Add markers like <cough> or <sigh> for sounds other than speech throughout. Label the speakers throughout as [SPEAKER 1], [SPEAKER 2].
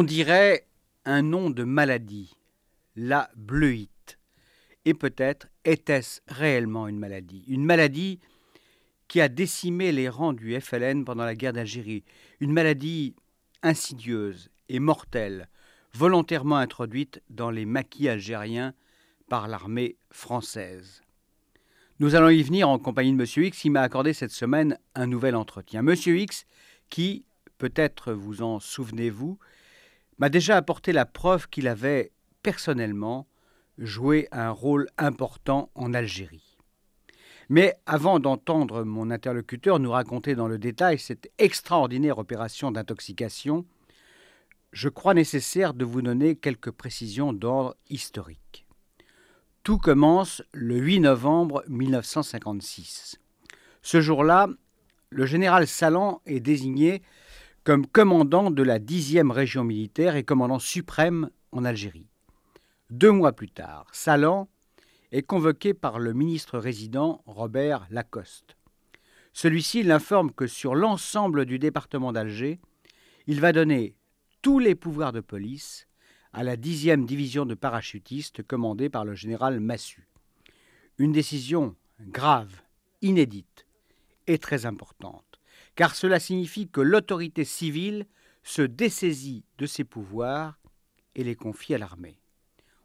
[SPEAKER 1] On dirait un nom de maladie, la bleuite. Et peut-être était-ce réellement une maladie, une maladie qui a décimé les rangs du FLN pendant la guerre d'Algérie, une maladie insidieuse et mortelle, volontairement introduite dans les maquis algériens par l'armée française. Nous allons y venir en compagnie de M. X qui m'a accordé cette semaine un nouvel entretien. M. X qui, peut-être vous en souvenez-vous, m'a déjà apporté la preuve qu'il avait personnellement joué un rôle important en Algérie. Mais avant d'entendre mon interlocuteur nous raconter dans le détail cette extraordinaire opération d'intoxication, je crois nécessaire de vous donner quelques précisions d'ordre historique. Tout commence le 8 novembre 1956. Ce jour-là, le général Salan est désigné comme commandant de la 10e région militaire et commandant suprême en Algérie. Deux mois plus tard, Salan est convoqué par le ministre résident Robert Lacoste. Celui-ci l'informe que sur l'ensemble du département d'Alger, il va donner tous les pouvoirs de police à la 10e division de parachutistes commandée par le général Massu. Une décision grave, inédite et très importante, car cela signifie que l'autorité civile se dessaisit de ses pouvoirs et les confie à l'armée.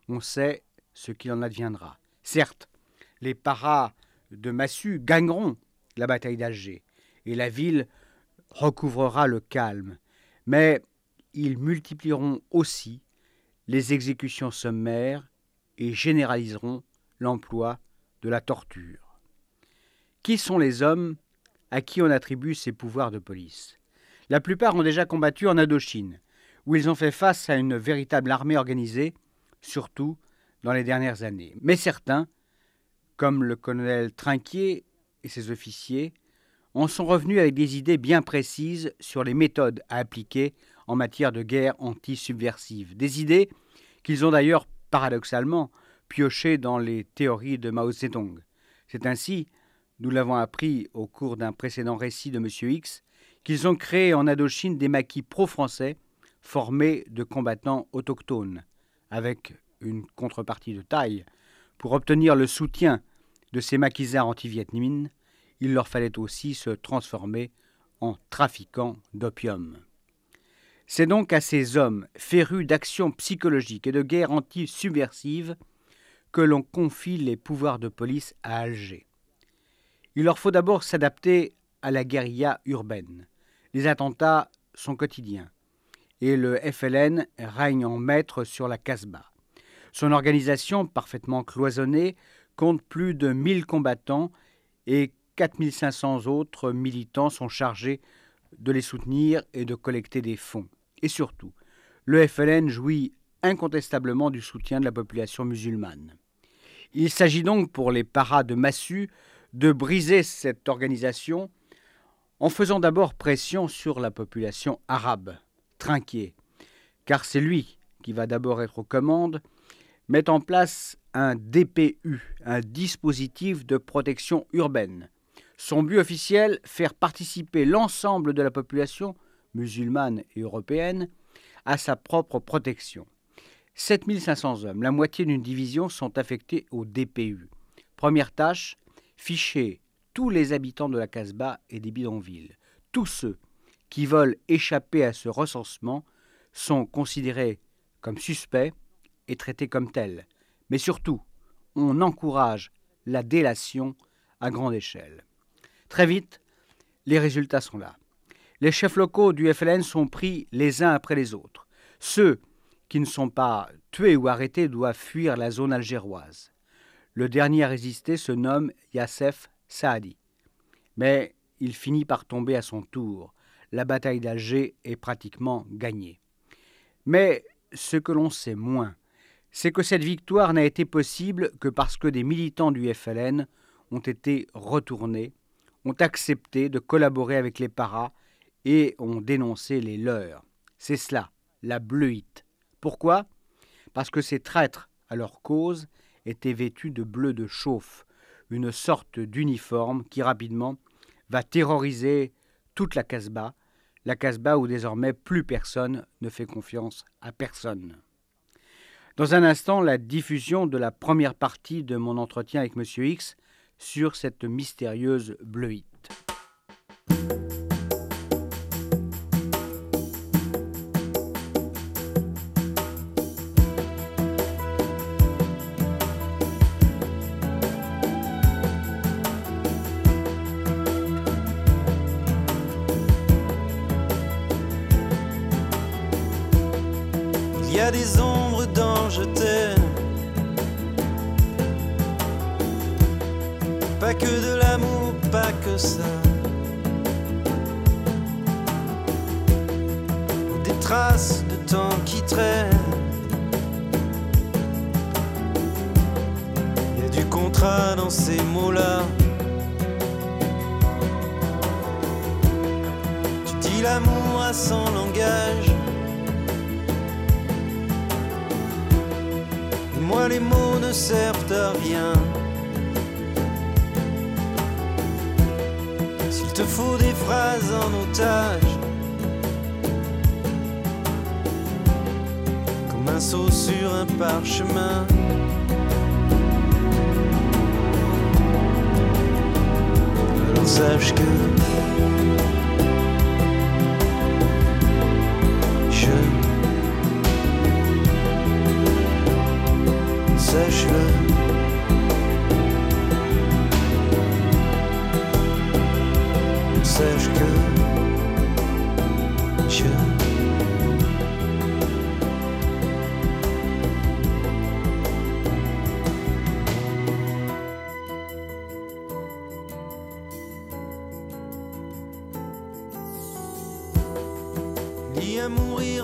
[SPEAKER 1] On sait ce qu'il en adviendra. Certes, les paras de Massu gagneront la bataille d'Alger et la ville recouvrera le calme, mais ils multiplieront aussi les exécutions sommaires et généraliseront l'emploi de la torture. Qui sont les hommes à qui on attribue ces pouvoirs de police La plupart ont déjà combattu en Indochine, où ils ont fait face à une véritable armée organisée, surtout dans les dernières années. Mais certains, comme le colonel Trinquier et ses officiers, en sont revenus avec des idées bien précises sur les méthodes à appliquer en matière de guerre anti-subversive. Des idées qu'ils ont d'ailleurs, paradoxalement, piochées dans les théories de Mao Zedong. C'est ainsi, nous l'avons appris au cours d'un précédent récit de M. X, qu'ils ont créé en Indochine des maquis pro-français formés de combattants autochtones, avec une contrepartie de taille. Pour obtenir le soutien de ces maquisards anti-vietmines, il leur fallait aussi se transformer en trafiquants d'opium. C'est donc à ces hommes, férus d'actions psychologiques et de guerre anti-subversive, que l'on confie les pouvoirs de police à Alger. Il leur faut d'abord s'adapter à la guérilla urbaine. Les attentats sont quotidiens et le FLN règne en maître sur la Casbah. Son organisation, parfaitement cloisonnée, compte plus de 1000 combattants et 4500 autres militants sont chargés de les soutenir et de collecter des fonds. Et surtout, le FLN jouit incontestablement du soutien de la population musulmane. Il s'agit donc pour les paras de Massu de briser cette organisation en faisant d'abord pression sur la population arabe, trinquée, car c'est lui qui va d'abord être aux commandes, met en place un DPU, un dispositif de protection urbaine, son but officiel, faire participer l'ensemble de la population, musulmane et européenne, à sa propre protection. 7500 hommes, la moitié d'une division, sont affectés au DPU. Première tâche, ficher tous les habitants de la Casbah et des bidonvilles. Tous ceux qui veulent échapper à ce recensement sont considérés comme suspects et traités comme tels. Mais surtout, on encourage la délation à grande échelle. Très vite, les résultats sont là. Les chefs locaux du FLN sont pris les uns après les autres. Ceux qui ne sont pas tués ou arrêtés doivent fuir la zone algéroise. Le dernier à résister se nomme Yassef Saadi. Mais il finit par tomber à son tour. La bataille d'Alger est pratiquement gagnée. Mais ce que l'on sait moins, c'est que cette victoire n'a été possible que parce que des militants du FLN ont été retournés ont accepté de collaborer avec les paras et ont dénoncé les leurs. C'est cela, la bleuite. Pourquoi? Parce que ces traîtres, à leur cause, étaient vêtus de bleu de chauffe, une sorte d'uniforme qui rapidement va terroriser toute la Casbah, la Casbah où désormais plus personne ne fait confiance à personne. Dans un instant, la diffusion de la première partie de mon entretien avec M. X sur cette mystérieuse bleuite.
[SPEAKER 2] Pas que de l'amour, pas que ça. Des traces de temps qui traînent. Il y a du contrat dans ces mots-là. Tu dis l'amour à son langage. Et moi les mots ne servent à rien. Te faut des phrases en otage, comme un saut sur un parchemin. Sache que je sache-le.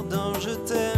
[SPEAKER 2] Dans je t'aime.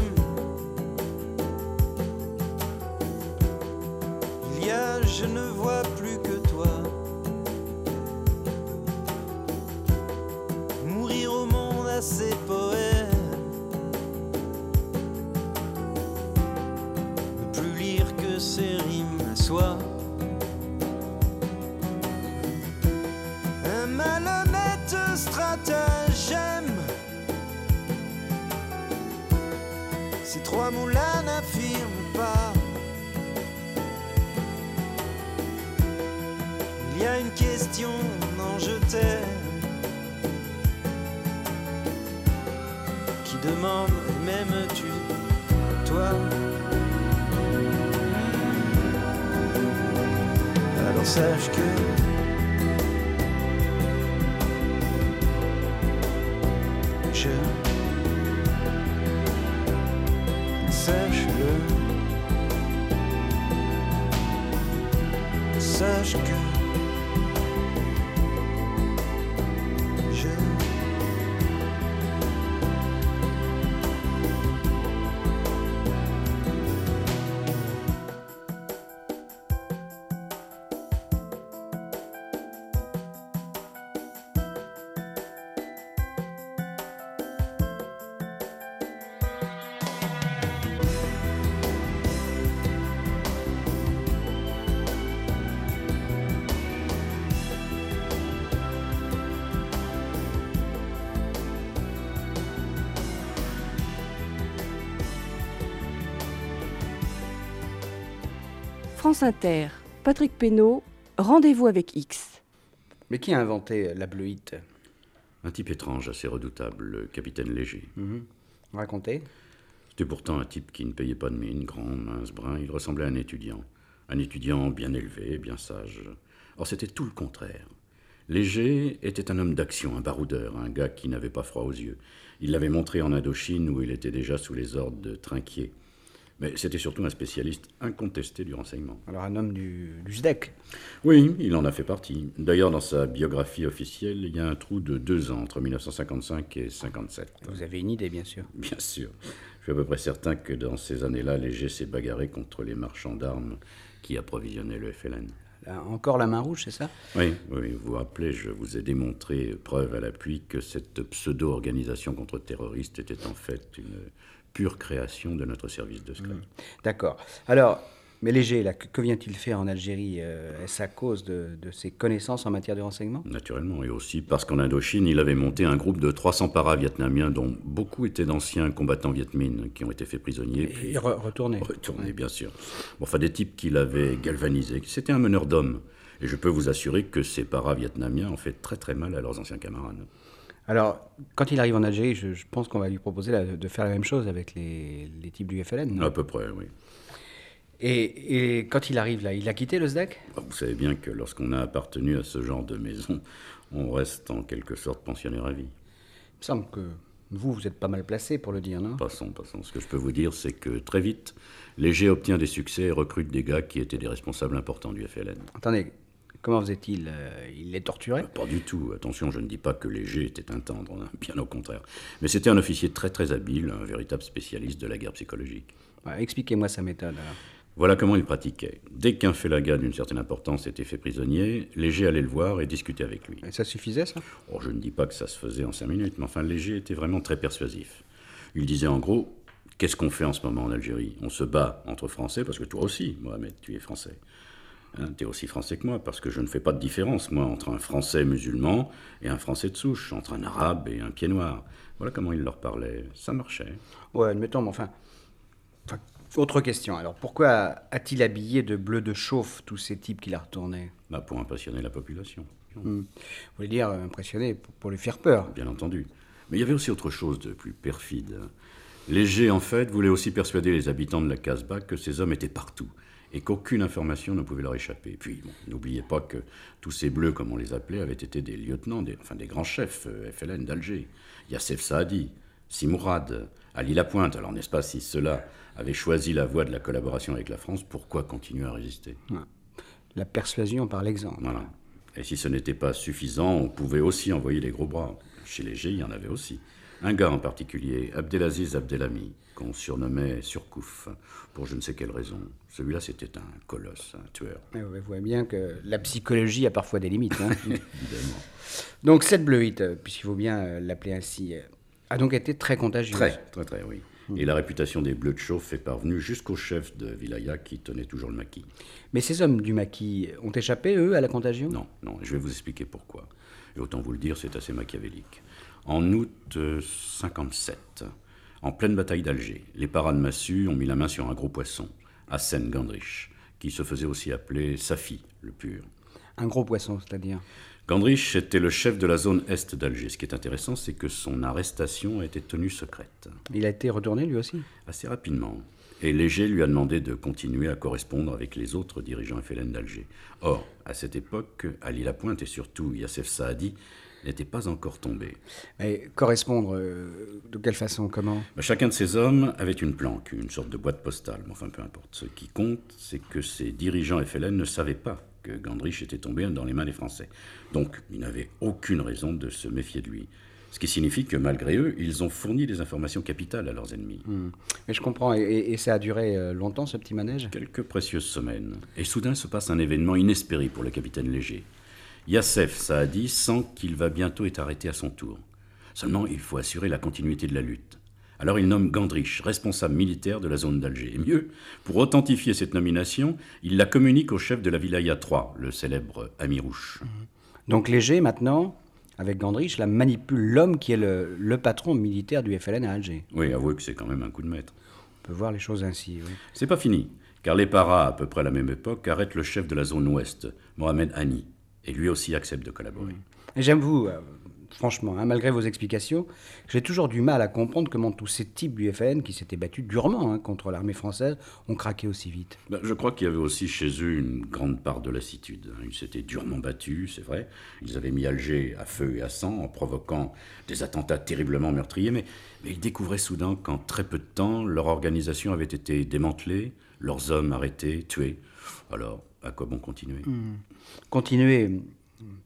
[SPEAKER 2] Sache-le, sache que
[SPEAKER 3] France Inter, Patrick Pénaud, rendez-vous avec X.
[SPEAKER 1] Mais qui a inventé la bleuite?
[SPEAKER 4] Un type étrange, assez redoutable, le capitaine Léger.
[SPEAKER 1] Mhm. Racontez.
[SPEAKER 4] C'était pourtant un type qui ne payait pas de mine, grand, mince, brun. Il ressemblait à un étudiant. Un étudiant bien élevé, bien sage. Or, c'était tout le contraire. Léger était un homme d'action, un baroudeur, un gars qui n'avait pas froid aux yeux. Il l'avait montré en Indochine où il était déjà sous les ordres de Trinquier. Mais c'était surtout un spécialiste incontesté du renseignement.
[SPEAKER 1] Alors un homme du, du SDEC.
[SPEAKER 4] Oui, il en a fait partie. D'ailleurs, dans sa biographie officielle, il y a un trou de deux ans entre 1955 et 57.
[SPEAKER 1] Vous avez une idée, bien sûr.
[SPEAKER 4] Bien sûr. Je suis à peu près certain que dans ces années-là, Léger s'est bagarré contre les marchands d'armes qui approvisionnaient le FLN.
[SPEAKER 1] Là, encore la main rouge, c'est ça?
[SPEAKER 4] Oui, oui, vous vous rappelez, je vous ai démontré, preuve à l'appui, que cette pseudo-organisation contre-terroriste était en fait une pure création de notre service de secret.
[SPEAKER 1] D'accord. Alors, Mais Léger, là, que, vient-il faire en Algérie euh, Est-ce à cause de, de ses connaissances en matière de renseignement?
[SPEAKER 4] Naturellement, et aussi parce qu'en Indochine, il avait monté un groupe de 300 para-vietnamiens, dont beaucoup étaient d'anciens combattants viet Minh qui ont été faits prisonniers. puis
[SPEAKER 1] Et re- retourner.
[SPEAKER 4] retournés, bien sûr. Bon, enfin, des types qu'il avait galvanisés. C'était un meneur d'hommes. Et je peux vous assurer que ces para-vietnamiens ont fait très très mal à leurs anciens camarades.
[SPEAKER 1] Alors, quand il arrive en Algérie, je, je pense qu'on va lui proposer de faire la même chose avec les, les types du FLN. non?
[SPEAKER 4] À peu près, oui.
[SPEAKER 1] et, et quand il arrive là, il a quitté le SDEC
[SPEAKER 4] Vous savez bien que lorsqu'on a appartenu à ce genre de maison, on reste en quelque sorte pensionnaire à vie.
[SPEAKER 1] Il me semble que vous, vous êtes pas mal placé pour le dire, non?
[SPEAKER 4] Passons, passons. Ce que je peux vous dire, c'est que très vite, Léger obtient des succès et recrute des gars qui étaient des responsables importants du FLN.
[SPEAKER 1] Attendez, comment faisait-il euh, Il les torturait
[SPEAKER 4] Pas du tout. Attention, je ne dis pas que Léger était un tendre, hein, bien au contraire. Mais c'était un officier très très habile, un véritable spécialiste de la guerre psychologique.
[SPEAKER 1] Ouais, Expliquez-moi sa méthode. alors.
[SPEAKER 4] Voilà comment il pratiquait. Dès qu'un félaga d'une certaine importance était fait prisonnier, Léger allait le voir et discutait avec lui.
[SPEAKER 1] Et ça suffisait, ça?
[SPEAKER 4] Oh, je ne dis pas que ça se faisait en cinq minutes, mais enfin, Léger était vraiment très persuasif. Il disait en gros Qu'est-ce qu'on fait en ce moment en Algérie? On se bat entre Français, parce que toi aussi, Mohamed, tu es Français. Hein, tu es aussi Français que moi, parce que je ne fais pas de différence, moi, entre un Français musulman et un Français de souche, entre un Arabe et un pied noir. Voilà comment il leur parlait. Ça marchait.
[SPEAKER 1] Ouais, admettons, mais enfin, enfin, Autre question, alors pourquoi a-t-il habillé de bleu de chauffe tous ces types qu'il a retournés?
[SPEAKER 4] Bah, pour impressionner la population,
[SPEAKER 1] Hmm. Vous voulez dire euh, impressionné pour, pour lui faire peur?
[SPEAKER 4] Bien entendu. Mais il y avait aussi autre chose de plus perfide. Léger, en fait, voulait aussi persuader les habitants de la Casbah que ces hommes étaient partout et qu'aucune information ne pouvait leur échapper. Puis, bon, n'oubliez pas que tous ces bleus, comme on les appelait, avaient été des lieutenants, des, enfin des grands chefs euh, FLN d'Alger. Yassef Saadi, Simourad, Ali Lapointe. Alors, n'est-ce pas, si ceux-là avaient choisi la voie de la collaboration avec la France, pourquoi continuer à résister?
[SPEAKER 1] La persuasion par l'exemple.
[SPEAKER 4] Voilà. Et si ce n'était pas suffisant, on pouvait aussi envoyer les gros bras. Chez Léger, il y en avait aussi. Un gars en particulier, Abdelaziz Abdelhami, qu'on surnommait Surcouf, pour je ne sais quelle raison. Celui-là, c'était un colosse, un tueur.
[SPEAKER 1] Mais vous voyez bien que la psychologie a parfois des limites. hein. <laughs>
[SPEAKER 4] Évidemment.
[SPEAKER 1] donc cette bleuite, euh, puisqu'il faut bien euh, l'appeler ainsi, euh, a donc été très contagieuse.
[SPEAKER 4] Très, très, très, oui. Et la réputation des Bleus de Chauffe est parvenue jusqu'au chef de Vilaya qui tenait toujours le maquis.
[SPEAKER 1] Mais ces hommes du maquis ont échappé, eux, à la contagion?
[SPEAKER 4] Non, non, je vais vous expliquer pourquoi. Et autant vous le dire, c'est assez machiavélique. En août euh, 57, en pleine bataille d'Alger, les parades massues ont mis la main sur un gros poisson, Hassen Gandrich, qui se faisait aussi appeler Safi, le pur.
[SPEAKER 1] Un gros poisson, c'est-à-dire?
[SPEAKER 4] Gandrich était le chef de la zone est d'Alger. Ce qui est intéressant, c'est que son arrestation a été tenue secrète,
[SPEAKER 1] Il a été retourné lui aussi?
[SPEAKER 4] Assez rapidement. Et Léger lui a demandé de continuer à correspondre avec les autres dirigeants FLN d'Alger. Or, à cette époque, Ali Lapointe et surtout Yassef Saadi n'étaient pas encore tombés.
[SPEAKER 1] Et correspondre, euh, de quelle façon, comment?
[SPEAKER 4] Ben, Chacun de ces hommes avait une planque, une sorte de boîte postale, mais enfin peu importe. Ce qui compte, c'est que ces dirigeants FLN ne savaient pas que Gandrich était tombé dans les mains des Français. Donc, ils n'avaient aucune raison de se méfier de lui. Ce qui signifie que malgré eux, ils ont fourni des informations capitales à leurs ennemis.
[SPEAKER 1] Mais je comprends, et, et- et ça a duré euh, longtemps ce petit manège?
[SPEAKER 4] Quelques précieuses semaines. Et soudain se passe un événement inespéré pour le capitaine Léger. Yassef Saadi sent qu'il va bientôt être arrêté à son tour. Seulement, il faut assurer la continuité de la lutte. Alors il nomme Gandrich responsable militaire de la zone d'Alger. Et mieux, pour authentifier cette nomination, il la communique au chef de la Vilaya 3, le célèbre Amirouche.
[SPEAKER 1] Donc Léger, maintenant, avec Gandrich, là, manipule l'homme qui est le, le patron militaire du FLN à Alger.
[SPEAKER 4] Oui, avouez que c'est quand même un coup de maître.
[SPEAKER 1] On peut voir les choses ainsi, oui.
[SPEAKER 4] C'est pas fini, car les paras, à peu près à la même époque, arrêtent le chef de la zone ouest, Mohamed Hani, et lui aussi accepte de collaborer.
[SPEAKER 1] Et j'aime vous, euh, franchement, hein, malgré vos explications, j'ai toujours du mal à comprendre comment tous ces types du FLN qui s'étaient battus durement hein, contre l'armée française ont craqué aussi vite.
[SPEAKER 4] Ben, je crois qu'il y avait aussi chez eux une grande part de lassitude. hein. Ils s'étaient durement battus, c'est vrai. Ils avaient mis Alger à feu et à sang en provoquant des attentats terriblement meurtriers, mais, mais ils découvraient soudain qu'en très peu de temps, leur organisation avait été démantelée, leurs hommes arrêtés, tués. Alors, à quoi bon continuer?
[SPEAKER 1] Continuer, hmm,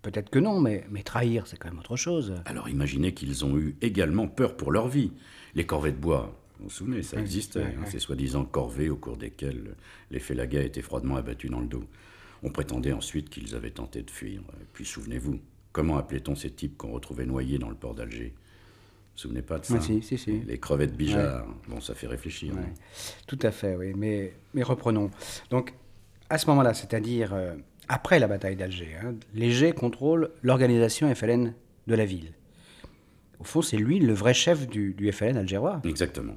[SPEAKER 1] peut-être que non, mais, mais trahir, c'est quand même autre chose.
[SPEAKER 4] Alors imaginez qu'ils ont eu également peur pour leur vie. Les corvées de bois, vous vous souvenez, ça existait,
[SPEAKER 1] ouais,
[SPEAKER 4] hein,
[SPEAKER 1] ouais.
[SPEAKER 4] ces soi-disant corvées au cours desquelles les félagas étaient froidement abattus dans le dos. On prétendait ensuite qu'ils avaient tenté de fuir. Et puis souvenez-vous, comment appelait-on ces types qu'on retrouvait noyés dans le port d'Alger? Vous souvenez pas de ça?
[SPEAKER 1] Ah, si, si, si.
[SPEAKER 4] Les crevettes Bijard. Bon, ça fait réfléchir.
[SPEAKER 1] Ouais.
[SPEAKER 4] non
[SPEAKER 1] Tout à fait, oui. Mais, mais reprenons. Donc, à ce moment-là, c'est-à-dire euh, après la bataille d'Alger, hein, Léger contrôle l'organisation FLN de la ville. Au fond, c'est lui le vrai chef du, du FLN algérois.
[SPEAKER 4] Exactement.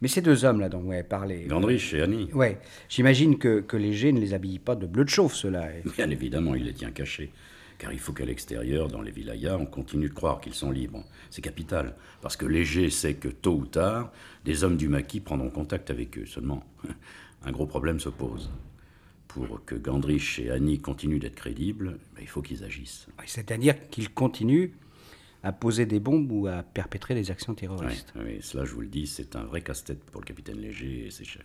[SPEAKER 1] Mais ces deux hommes-là dont vous avez parlé.
[SPEAKER 4] Gandrich et Annie.
[SPEAKER 1] Ouais, j'imagine que, que Léger ne les habille pas de bleu de chauffe, ceux-là. <laughs>
[SPEAKER 4] Bien évidemment, il les tient cachés. Car il faut qu'à l'extérieur, dans les wilayas, on continue de croire qu'ils sont libres. C'est capital. Parce que Léger sait que tôt ou tard, des hommes du maquis prendront contact avec eux. Seulement, un gros problème se pose. Pour que Gandrich et Annie continuent d'être crédibles, ben, il faut qu'ils agissent.
[SPEAKER 1] C'est-à-dire qu'ils continuent à poser des bombes ou à perpétrer des actions
[SPEAKER 4] Oui,
[SPEAKER 1] terroristes.
[SPEAKER 4] oui, cela, je vous le dis, c'est un vrai casse-tête pour le capitaine Léger et ses chefs.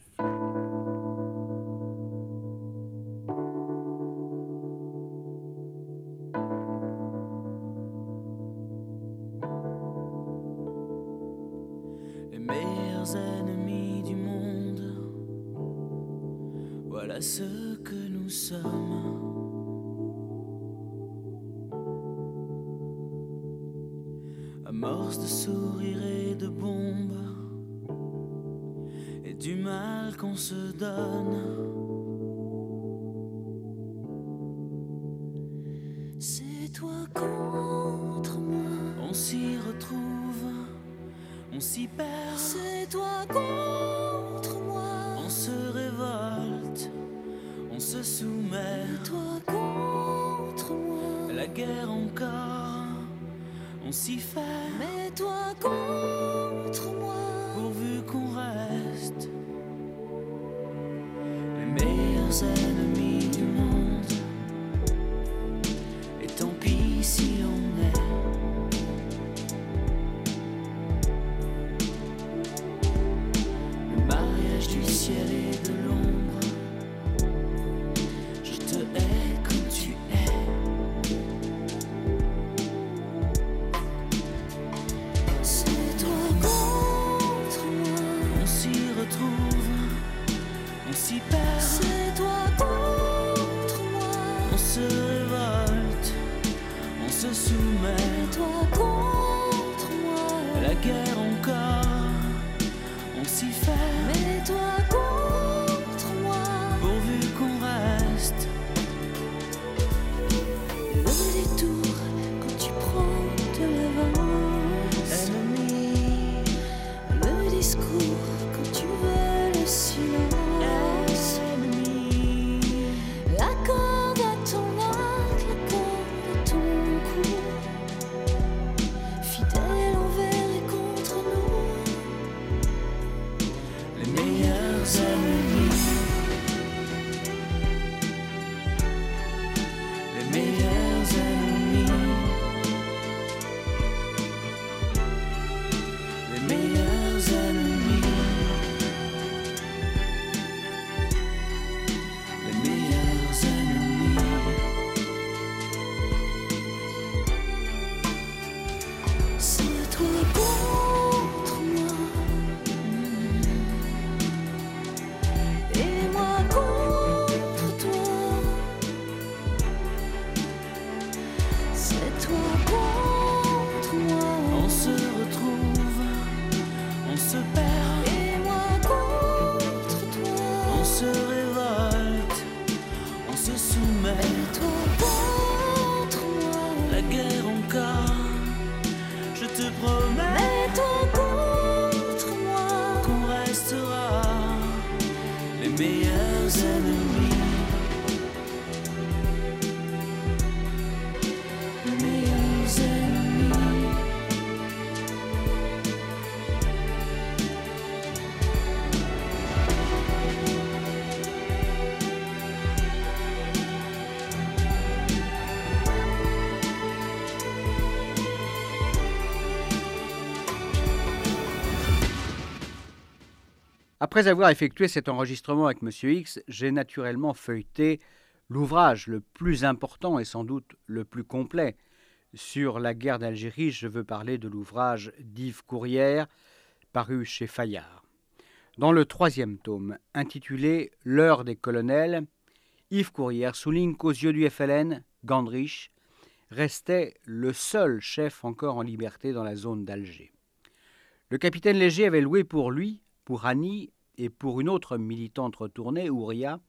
[SPEAKER 5] On s'y fait. Mais toi contre moi. Pourvu qu'on reste les meilleurs
[SPEAKER 1] Après avoir effectué cet enregistrement avec Monsieur X, j'ai naturellement feuilleté l'ouvrage le plus important et sans doute le plus complet sur la guerre d'Algérie. Je veux parler de l'ouvrage d'Yves Courrière, paru chez Fayard. Dans le troisième tome, intitulé L'heure des colonels, Yves Courrière souligne qu'aux yeux du FLN, Gandrich restait le seul chef encore en liberté dans la zone d'Alger. Le capitaine Léger avait loué pour lui, pour Annie et pour une autre militante retournée, Ouria,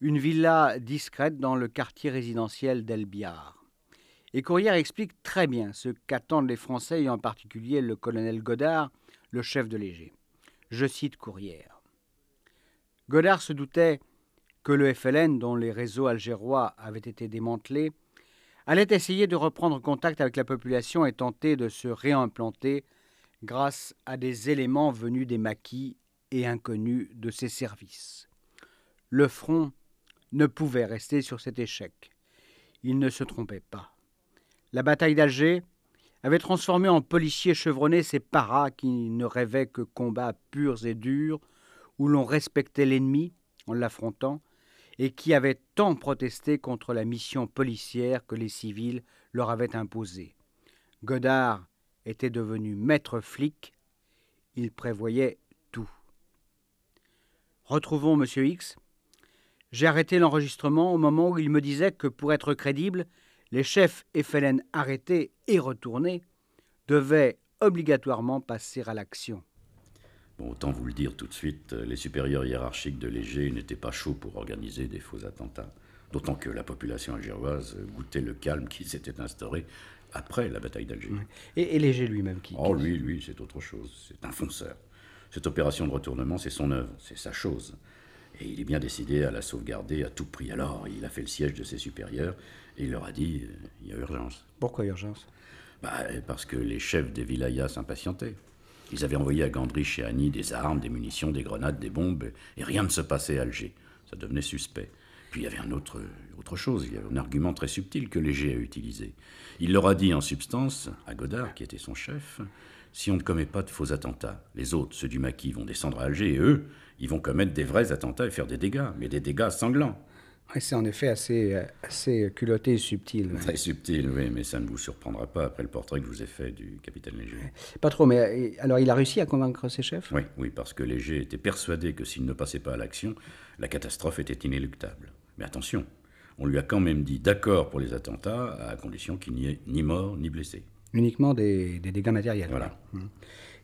[SPEAKER 1] une villa discrète dans le quartier résidentiel d'Elbiar. Et Courrière explique très bien ce qu'attendent les Français et en particulier le colonel Godard, le chef de Léger. Je cite Courrière. Godard se doutait que le FLN, dont les réseaux algérois avaient été démantelés, allait essayer de reprendre contact avec la population et tenter de se réimplanter grâce à des éléments venus des maquis et inconnus de ses services. Le front ne pouvait rester sur cet échec. Il ne se trompait pas. La bataille d'Alger avait transformé en policiers chevronnés ces paras qui ne rêvaient que combats purs et durs, où l'on respectait l'ennemi en l'affrontant, et qui avaient tant protesté contre la mission policière que les civils leur avaient imposée. Godard était devenu maître flic, il prévoyait. Retrouvons M. X. J'ai arrêté l'enregistrement au moment où il me disait que pour être crédible, les chefs FLN arrêtés et retournés devaient obligatoirement passer à l'action.
[SPEAKER 4] Bon, autant vous le dire tout de suite, les supérieurs hiérarchiques de Léger n'étaient pas chauds pour organiser des faux attentats. D'autant que la population algéroise goûtait le calme qui s'était instauré après la bataille d'Alger.
[SPEAKER 1] Et, Léger lui-même qui.
[SPEAKER 4] Oh, lui, lui, c'est autre chose. C'est un fonceur. Cette opération de retournement, c'est son œuvre, c'est sa chose. Et il est bien décidé à la sauvegarder à tout prix. Alors, il a fait le siège de ses supérieurs et il leur a dit euh, il y a urgence.
[SPEAKER 1] Pourquoi urgence?
[SPEAKER 4] Bah, Parce que les chefs des vilayas s'impatientaient. Ils avaient envoyé à Gandrich et Annie des armes, des munitions, des grenades, des bombes, et rien ne se passait à Alger. Ça devenait suspect. Puis il y avait un autre, autre chose, il y avait un argument très subtil que Léger a utilisé. Il leur a dit en substance, à Godard, qui était son chef, si on ne commet pas de faux attentats, les autres, ceux du maquis, vont descendre à Alger, et eux, ils vont commettre des vrais attentats et faire des dégâts, mais des dégâts sanglants.
[SPEAKER 1] c'est en effet assez, assez culotté et subtil.
[SPEAKER 4] Très subtil, oui, mais ça ne vous surprendra pas après le portrait que je vous ai fait du capitaine Léger.
[SPEAKER 1] Pas trop, mais alors il a réussi à convaincre ses chefs?
[SPEAKER 4] Oui, oui, parce que Léger était persuadé que s'il ne passait pas à l'action, la catastrophe était inéluctable. Mais attention, on lui a quand même dit d'accord pour les attentats, à condition qu'il n'y ait ni mort ni blessé.
[SPEAKER 1] Uniquement des, dégâts matériels.
[SPEAKER 4] Voilà.
[SPEAKER 1] Hum.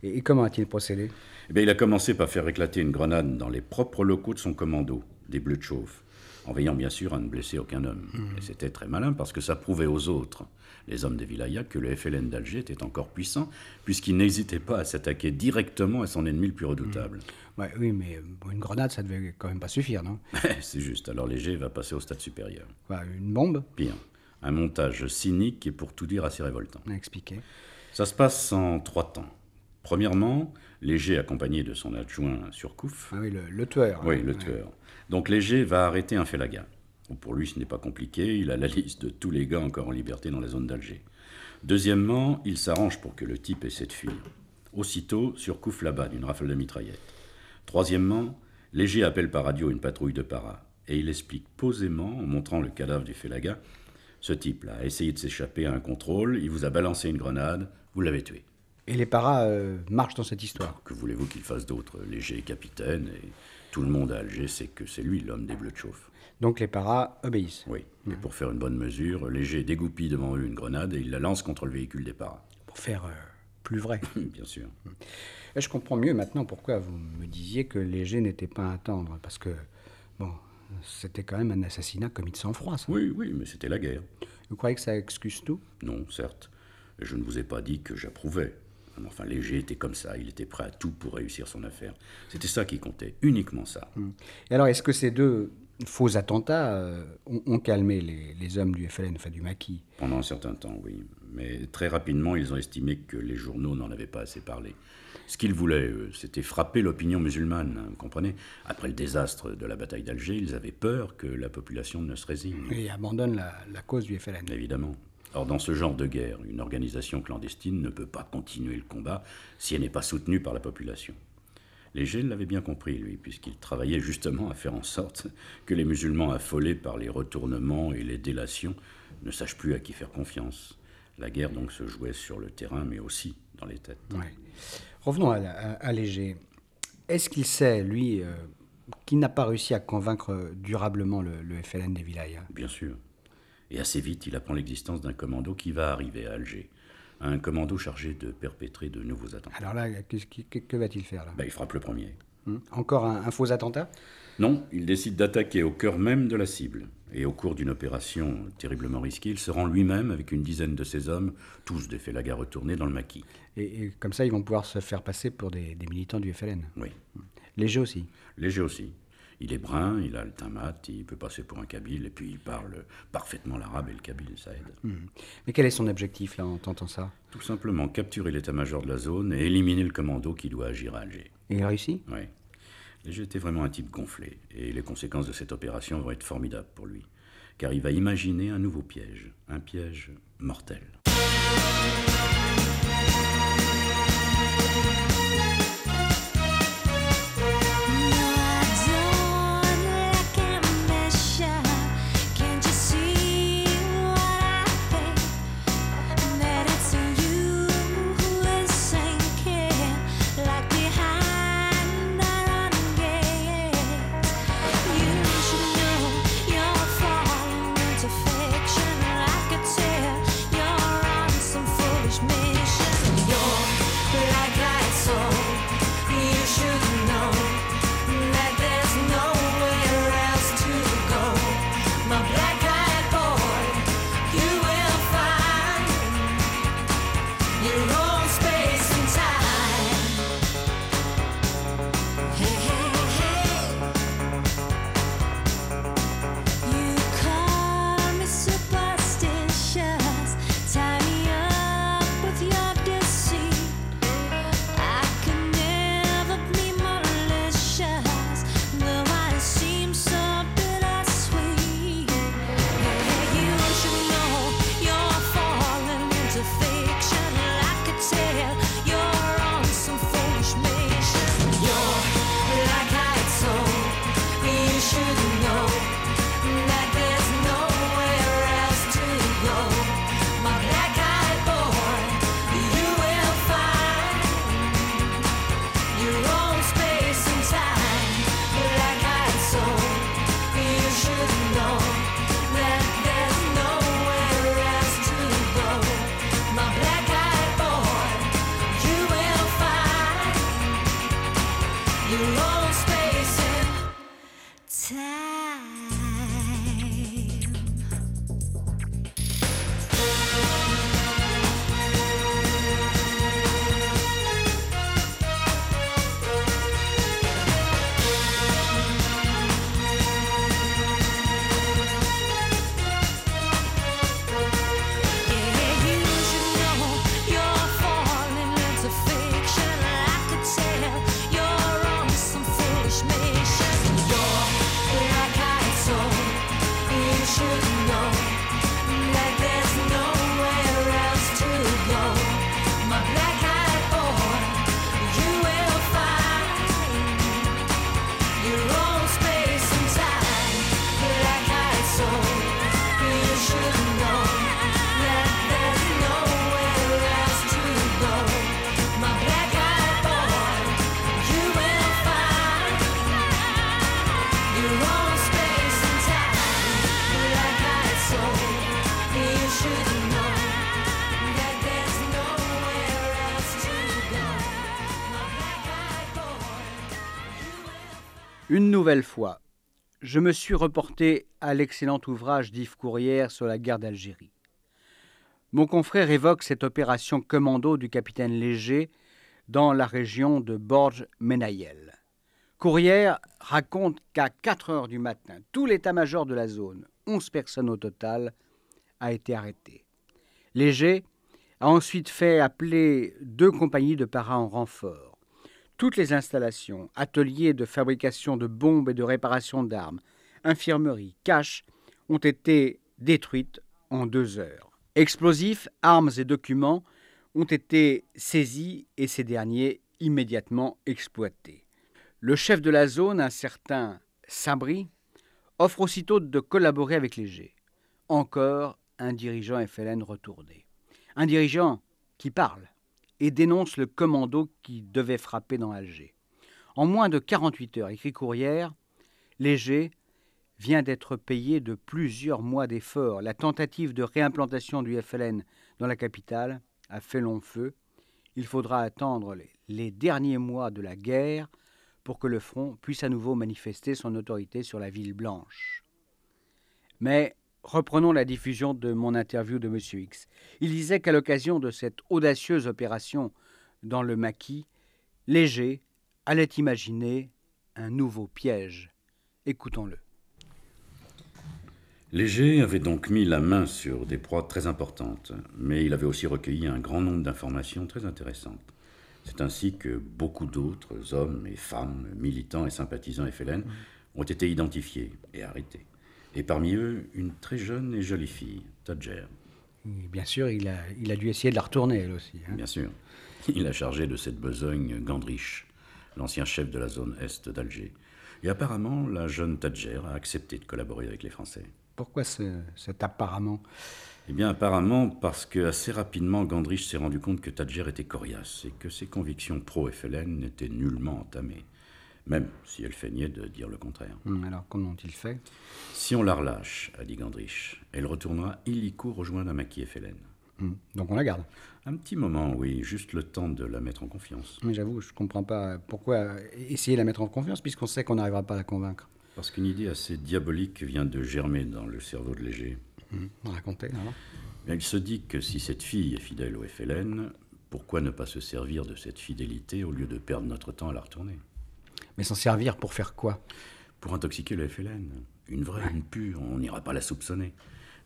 [SPEAKER 1] Et, comment a-t-il procédé?
[SPEAKER 4] Eh Il a commencé par faire éclater une grenade dans les propres locaux de son commando, des bleus de chauffe, en veillant bien sûr à ne blesser aucun homme. Hum. Et c'était très malin parce que ça prouvait aux autres, les hommes des vilayas, que le FLN d'Alger était encore puissant, puisqu'il n'hésitait pas à s'attaquer directement à son ennemi le plus redoutable. Hum
[SPEAKER 1] oui, mais une grenade, ça devait quand même pas suffire, non? <laughs>
[SPEAKER 4] C'est juste. Alors léger va passer au stade supérieur.
[SPEAKER 1] une bombe?
[SPEAKER 4] Pire. Un montage cynique et pour tout dire assez révoltant.
[SPEAKER 1] Expliquez.
[SPEAKER 4] Ça se passe en trois temps. Premièrement, Léger, accompagné de son adjoint Surcouf.
[SPEAKER 1] Ah oui, le, tueur.
[SPEAKER 4] Oui, le tueur. Donc Léger va arrêter un félaga. Pour lui, ce n'est pas compliqué. Il a la liste de tous les gars encore en liberté dans la zone d'Alger. Deuxièmement, il s'arrange pour que le type ait cette fille. Aussitôt, Surcouf là-bas d'une rafale de mitraillette. Troisièmement, Léger appelle par radio une patrouille de para, et il explique posément, en montrant le cadavre du Félaga, ce type-là a essayé de s'échapper à un contrôle, il vous a balancé une grenade, vous l'avez tué.
[SPEAKER 1] Et les paras euh, marchent dans cette histoire.
[SPEAKER 4] Que voulez-vous qu'il fasse d'autre Léger est capitaine, et tout le monde à Alger sait que c'est lui l'homme des bleus de chauffe.
[SPEAKER 1] Donc les paras obéissent
[SPEAKER 4] Oui, mais pour faire une bonne mesure, Léger dégoupille devant eux une grenade et il la lance contre le véhicule des paras.
[SPEAKER 1] Pour faire euh, plus vrai. <laughs>
[SPEAKER 4] Bien sûr.
[SPEAKER 1] Et je comprends mieux maintenant pourquoi vous me disiez que Léger n'était pas un tendre, parce que, bon, c'était quand même un assassinat commis de sang-froid, ça.
[SPEAKER 4] Oui, oui, mais c'était la guerre.
[SPEAKER 1] Vous croyez que ça excuse tout?
[SPEAKER 4] Non, certes. Je ne vous ai pas dit que j'approuvais. Enfin, Léger était comme ça, il était prêt à tout pour réussir son affaire. C'était ça qui comptait, uniquement ça.
[SPEAKER 1] Hum. Et alors, est-ce que ces deux faux attentats euh, ont, calmé les, hommes du FLN, enfin du maquis
[SPEAKER 4] Pendant un certain temps, oui. Mais très rapidement, ils ont estimé que les journaux n'en avaient pas assez parlé. Ce qu'ils voulaient, c'était frapper l'opinion musulmane, vous comprenez? Après le désastre de la bataille d'Alger, ils avaient peur que la population ne se résigne.
[SPEAKER 1] Et abandonne la, la cause du FLN.
[SPEAKER 4] Évidemment. Or, dans ce genre de guerre, une organisation clandestine ne peut pas continuer le combat si elle n'est pas soutenue par la population. Léger l'avait bien compris, lui, puisqu'il travaillait justement à faire en sorte que les musulmans affolés par les retournements et les délations ne sachent plus à qui faire confiance. La guerre donc se jouait sur le terrain, mais aussi dans les têtes.
[SPEAKER 1] Revenons à, Léger. Est-ce qu'il sait, lui, euh, qu'il n'a pas réussi à convaincre durablement le, FLN des Vilayas
[SPEAKER 4] Bien sûr.
[SPEAKER 6] Et assez vite, il apprend l'existence d'un commando qui va arriver à Alger. Un commando chargé de perpétrer de nouveaux attentats.
[SPEAKER 1] Alors là, que, va-t-il faire là?
[SPEAKER 6] Ben, Il frappe le premier.
[SPEAKER 1] Hmm? Encore un, faux attentat?
[SPEAKER 6] Non, il décide d'attaquer au cœur même de la cible. Et au cours d'une opération terriblement risquée, il se rend lui-même avec une dizaine de ses hommes, tous des la retournés dans le maquis.
[SPEAKER 1] Et, comme ça, ils vont pouvoir se faire passer pour des, militants du FLN
[SPEAKER 6] Oui.
[SPEAKER 1] Léger aussi
[SPEAKER 6] Léger aussi. Il est brun, il a le teint mat, il peut passer pour un kabyle, et puis il parle parfaitement l'arabe et le kabyle, ça aide. Hmm.
[SPEAKER 1] Mais quel est son objectif, là, en tentant ça?
[SPEAKER 6] Tout simplement capturer l'état-major de la zone et éliminer le commando qui doit agir à Alger.
[SPEAKER 1] Et il réussit?
[SPEAKER 6] Oui. Léger était vraiment un type gonflé, et les conséquences de cette opération vont être formidables pour lui, car il va imaginer un nouveau piège, un piège mortel. time.
[SPEAKER 1] Une nouvelle fois, je me suis reporté à l'excellent ouvrage d'Yves Courrière sur la guerre d'Algérie. Mon confrère évoque cette opération commando du capitaine Léger dans la région de Borges Menayel. Courrière raconte qu'à 4 heures du matin, tout l'état-major de la zone, 11 personnes au total, a été arrêté. Léger a ensuite fait appeler deux compagnies de para en renfort. Toutes les installations, ateliers de fabrication de bombes et de réparation d'armes, infirmeries, caches, ont été détruites en deux heures. Explosifs, armes et documents ont été saisis et ces derniers immédiatement exploités. Le chef de la zone, un certain Sabri, offre aussitôt de collaborer avec les G. Encore un dirigeant FLN retourné. Un dirigeant qui parle, et dénonce le commando qui devait frapper dans Alger. En moins de 48 heures, écrit Courrière, Léger vient d'être payé de plusieurs mois d'efforts. La tentative de réimplantation du FLN dans la capitale a fait long feu. Il faudra attendre les derniers mois de la guerre pour que le front puisse à nouveau manifester son autorité sur la ville blanche. Mais reprenons la diffusion de mon interview de M. X. Il disait qu'à l'occasion de cette audacieuse opération dans le maquis, Léger allait imaginer un nouveau piège. Écoutons-le.
[SPEAKER 4] Léger avait donc mis la main sur des proies très importantes, mais il avait aussi recueilli un grand nombre d'informations très intéressantes. C'est ainsi que beaucoup d'autres hommes et femmes, militants et sympathisants FLN, ont été identifiés et arrêtés. Et parmi eux, une très jeune et jolie fille, Tadjer.
[SPEAKER 1] Bien sûr, il a, il a dû essayer de la retourner, elle aussi.
[SPEAKER 4] Hein. Bien sûr. <laughs> Il a chargé de cette besogne Gandrich, l'ancien chef de la zone est d'Alger. Et apparemment, la jeune Tadjer a accepté de collaborer avec les Français.
[SPEAKER 1] Pourquoi cet apparemment?
[SPEAKER 4] Eh bien, apparemment parce que assez rapidement, Gandrich s'est rendu compte que Tadjer était coriace et que ses convictions pro-FLN n'étaient nullement entamées, même si elle feignait de dire le contraire.
[SPEAKER 1] Hum, alors, comment ont-ils fait?
[SPEAKER 4] Si on la relâche, a dit Gandrich, elle retournera illico rejoindre un maquis FLN.
[SPEAKER 1] Hum, donc on la garde
[SPEAKER 4] Un petit moment, oui, juste le temps de la mettre en confiance.
[SPEAKER 1] Mais j'avoue, je ne comprends pas pourquoi essayer de la mettre en confiance puisqu'on sait qu'on n'arrivera pas à la convaincre.
[SPEAKER 4] Parce qu'une idée assez diabolique vient de germer dans le cerveau de Léger.
[SPEAKER 1] Hum, racontez, alors.
[SPEAKER 4] Il se dit que si cette fille est fidèle au FLN, pourquoi ne pas se servir de cette fidélité au lieu de perdre notre temps à la retourner?
[SPEAKER 1] Mais s'en servir pour faire quoi?
[SPEAKER 4] Pour intoxiquer le FLN. Une vraie, une pure, on n'ira pas la soupçonner.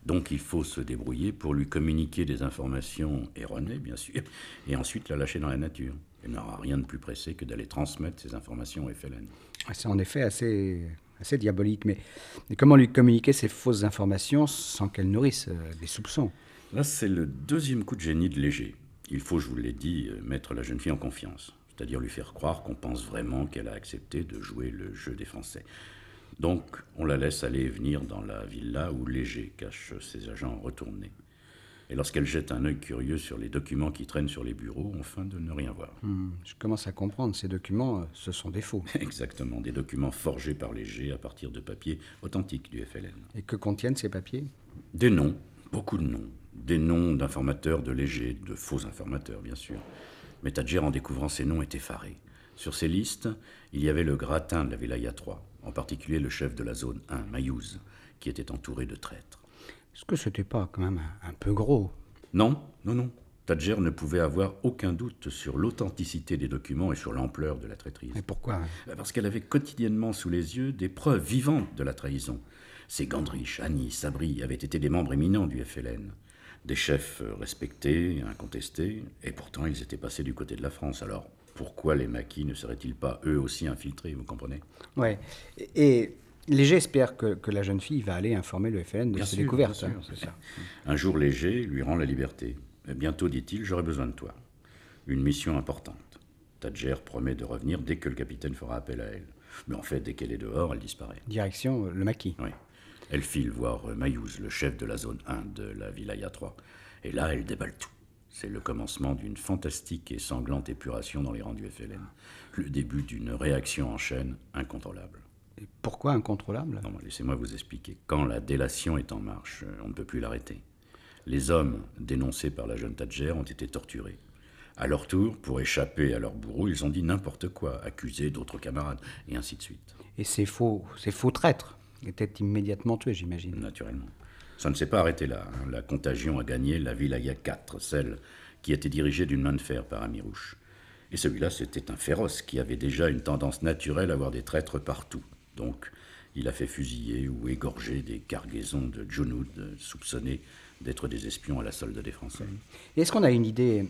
[SPEAKER 4] Donc il faut se débrouiller pour lui communiquer des informations erronées, bien sûr, et ensuite la lâcher dans la nature. Il n'aura rien de plus pressé que d'aller transmettre ces informations au FLN.
[SPEAKER 1] C'est en effet assez, assez diabolique, mais, comment lui communiquer ces fausses informations sans qu'elles nourrissent euh, des soupçons?
[SPEAKER 4] Là, c'est le deuxième coup de génie de Léger. Il faut, je vous l'ai dit, euh, mettre la jeune fille en confiance, c'est-à-dire lui faire croire qu'on pense vraiment qu'elle a accepté de jouer le jeu des Français. Donc, on la laisse aller et venir dans la villa où Léger cache ses agents retournés. Et lorsqu'elle jette un œil curieux sur les documents qui traînent sur les bureaux, on feint de ne rien voir.
[SPEAKER 1] Hmm, je commence à comprendre, ces documents, euh, ce sont des faux. <laughs>
[SPEAKER 4] Exactement, des documents forgés par Léger à partir de papiers authentiques du FLN.
[SPEAKER 1] Et que contiennent ces papiers?
[SPEAKER 4] Des noms, beaucoup de noms. Des noms d'informateurs de Léger, de faux informateurs, bien sûr. Mais Tadjer, en découvrant ces noms, est effaré. Sur ces listes, il y avait le gratin de la Vilaya 3, en particulier le chef de la zone 1, Mayouz, qui était entouré de traîtres.
[SPEAKER 1] Est-ce que c'était pas quand même un, peu gros?
[SPEAKER 4] Non, non, non. Tadjer ne pouvait avoir aucun doute sur l'authenticité des documents et sur l'ampleur de la traîtrise.
[SPEAKER 1] Mais pourquoi?
[SPEAKER 4] Bah, Parce qu'elle avait quotidiennement sous les yeux des preuves vivantes de la trahison. Ces Gandrich, Annie, Sabri avaient été des membres éminents du FLN. Des chefs respectés, incontestés, et pourtant ils étaient passés du côté de la France. Alors pourquoi les maquis ne seraient-ils pas eux aussi infiltrés, vous comprenez?
[SPEAKER 1] Ouais. Et Léger espère que, la jeune fille va aller informer le FLN de ses découvertes. Hein, ça.
[SPEAKER 4] Un jour, Léger lui rend la liberté. bientôt, dit-il, j'aurai besoin de toi. Une mission importante. Tadjer promet de revenir dès que le capitaine fera appel à elle. Mais en fait, dès qu'elle est dehors, elle disparaît.
[SPEAKER 1] Direction euh, le maquis.
[SPEAKER 4] Oui. Elle file voir euh, Mayouz, le chef de la zone 1 de la Vilaya 3. Et là, elle déballe tout. C'est le commencement d'une fantastique et sanglante épuration dans les rangs du FLN. Le début d'une réaction en chaîne incontrôlable.
[SPEAKER 1] Et pourquoi incontrôlable?
[SPEAKER 4] Non, laissez-moi vous expliquer. Quand la délation est en marche, on ne peut plus l'arrêter. Les hommes dénoncés par la jeune Tadjer ont été torturés. À leur tour, pour échapper à leur bourreau, ils ont dit n'importe quoi, accusés d'autres camarades, et ainsi de suite.
[SPEAKER 1] Et ces faux, ces faux traîtres étaient immédiatement tués, j'imagine.
[SPEAKER 4] Naturellement. Ça ne s'est pas arrêté là. Hein. La contagion a gagné la Vilaya 4, celle qui était dirigée d'une main de fer par Amirouche. Et celui-là, c'était un féroce qui avait déjà une tendance naturelle à avoir des traîtres partout. Donc, il a fait fusiller ou égorger des cargaisons de Junoud soupçonnés d'être des espions à la solde des Français.
[SPEAKER 1] Est-ce qu'on a une idée,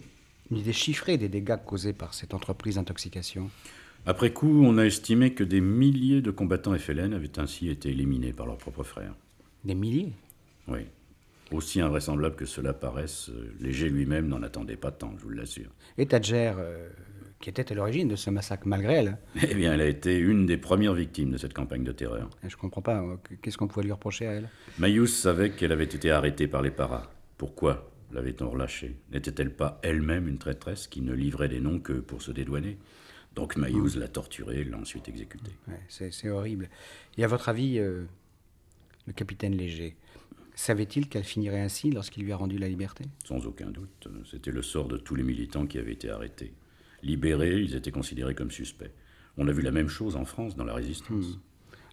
[SPEAKER 1] une idée chiffrée des dégâts causés par cette entreprise d'intoxication?
[SPEAKER 4] Après coup, on a estimé que des milliers de combattants FLN avaient ainsi été éliminés par leurs propres frères.
[SPEAKER 1] Des milliers?
[SPEAKER 4] Oui. Aussi invraisemblable que cela paraisse, euh, Léger lui-même n'en attendait pas tant, je vous l'assure.
[SPEAKER 1] Et Tadjer, euh, qui était à l'origine de ce massacre malgré elle?
[SPEAKER 4] Eh bien, elle a été une des premières victimes de cette campagne de terreur.
[SPEAKER 1] Je ne comprends pas. Euh, qu'est-ce qu'on pouvait lui reprocher à elle?
[SPEAKER 4] Mayous savait qu'elle avait été arrêtée par les paras. Pourquoi l'avait-on relâchée? N'était-elle pas elle-même une traîtresse qui ne livrait des noms que pour se dédouaner? Donc Mayous l'a torturée et l'a ensuite exécutée.
[SPEAKER 1] c'est horrible. Et à votre avis, le capitaine Léger. Savait-il qu'elle finirait ainsi lorsqu'il lui a rendu la liberté?
[SPEAKER 4] Sans aucun doute. C'était le sort de tous les militants qui avaient été arrêtés. Libérés, ils étaient considérés comme suspects. On a vu la même chose en France dans la résistance. Hmm.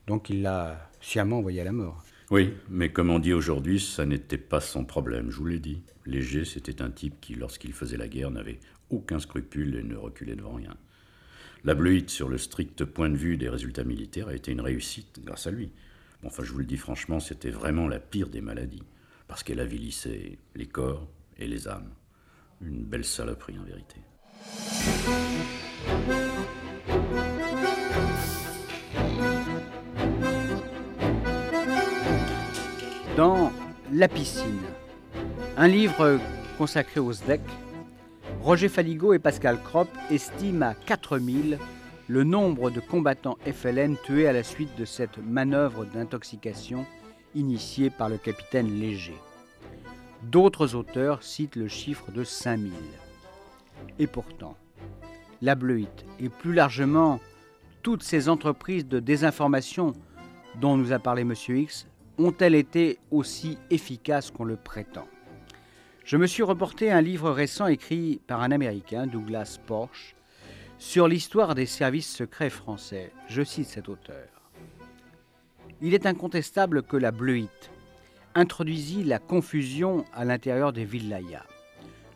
[SPEAKER 1] Donc il l'a sciemment envoyé à la mort.
[SPEAKER 4] Oui, mais comme on dit aujourd'hui, ça n'était pas son problème, je vous l'ai dit. Léger, c'était un type qui, lorsqu'il faisait la guerre, n'avait aucun scrupule et ne reculait devant rien. La Bleuite, sur le strict point de vue des résultats militaires, a été une réussite grâce à lui. Enfin, je vous le dis franchement, c'était vraiment la pire des maladies, parce qu'elle avilissait les corps et les âmes. Une belle saloperie en vérité.
[SPEAKER 1] Dans La piscine, un livre consacré aux SDEC, Roger Faligo et Pascal Kropp estiment à 4000 le nombre de combattants FLN tués à la suite de cette manœuvre d'intoxication initiée par le capitaine Léger. D'autres auteurs citent le chiffre de 5000. Et pourtant, la Bleuite et plus largement toutes ces entreprises de désinformation dont nous a parlé M. X ont-elles été aussi efficaces qu'on le prétend? Je me suis reporté un livre récent écrit par un Américain, Douglas Porsche, sur l'histoire des services secrets français. Je cite cet auteur. Il est incontestable que la Bleuite introduisit la confusion à l'intérieur des vilayas.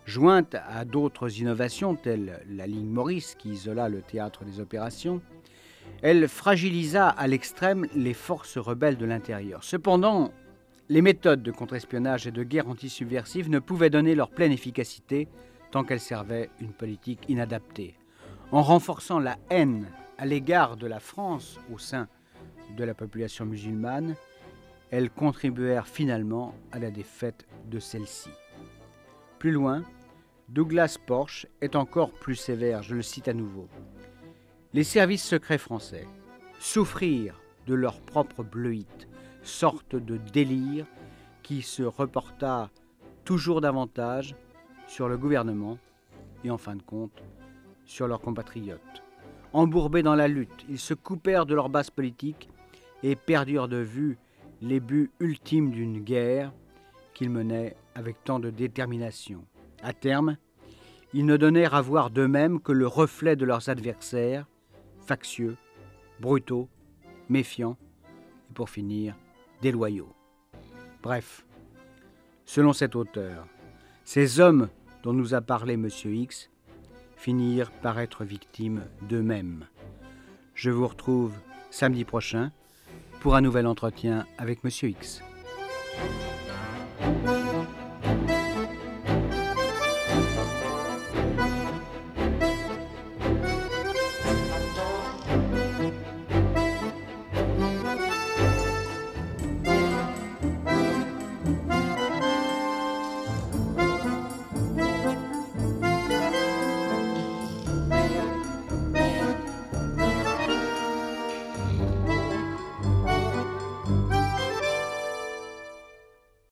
[SPEAKER 1] Jointe à d'autres innovations telles la ligne Maurice qui isola le théâtre des opérations, elle fragilisa à l'extrême les forces rebelles de l'intérieur. Cependant, les méthodes de contre-espionnage et de guerre antisubversive ne pouvaient donner leur pleine efficacité tant qu'elles servaient une politique inadaptée. En renforçant la haine à l'égard de la France au sein de la population musulmane, elles contribuèrent finalement à la défaite de celle-ci. Plus loin, Douglas Porsche est encore plus sévère, je le cite à nouveau. Les services secrets français souffrirent de leur propre bleuite, sorte de délire qui se reporta toujours davantage sur le gouvernement et en fin de compte sur leurs compatriotes. Embourbés dans la lutte, ils se coupèrent de leur base politique et perdirent de vue les buts ultimes d'une guerre qu'ils menaient avec tant de détermination. À terme, ils ne donnèrent à voir d'eux-mêmes que le reflet de leurs adversaires, factieux, brutaux, méfiants et pour finir, déloyaux. Bref, selon cet auteur, ces hommes dont nous a parlé M. X finirent par être victimes d'eux-mêmes. Je vous retrouve samedi prochain pour un nouvel entretien avec M. X.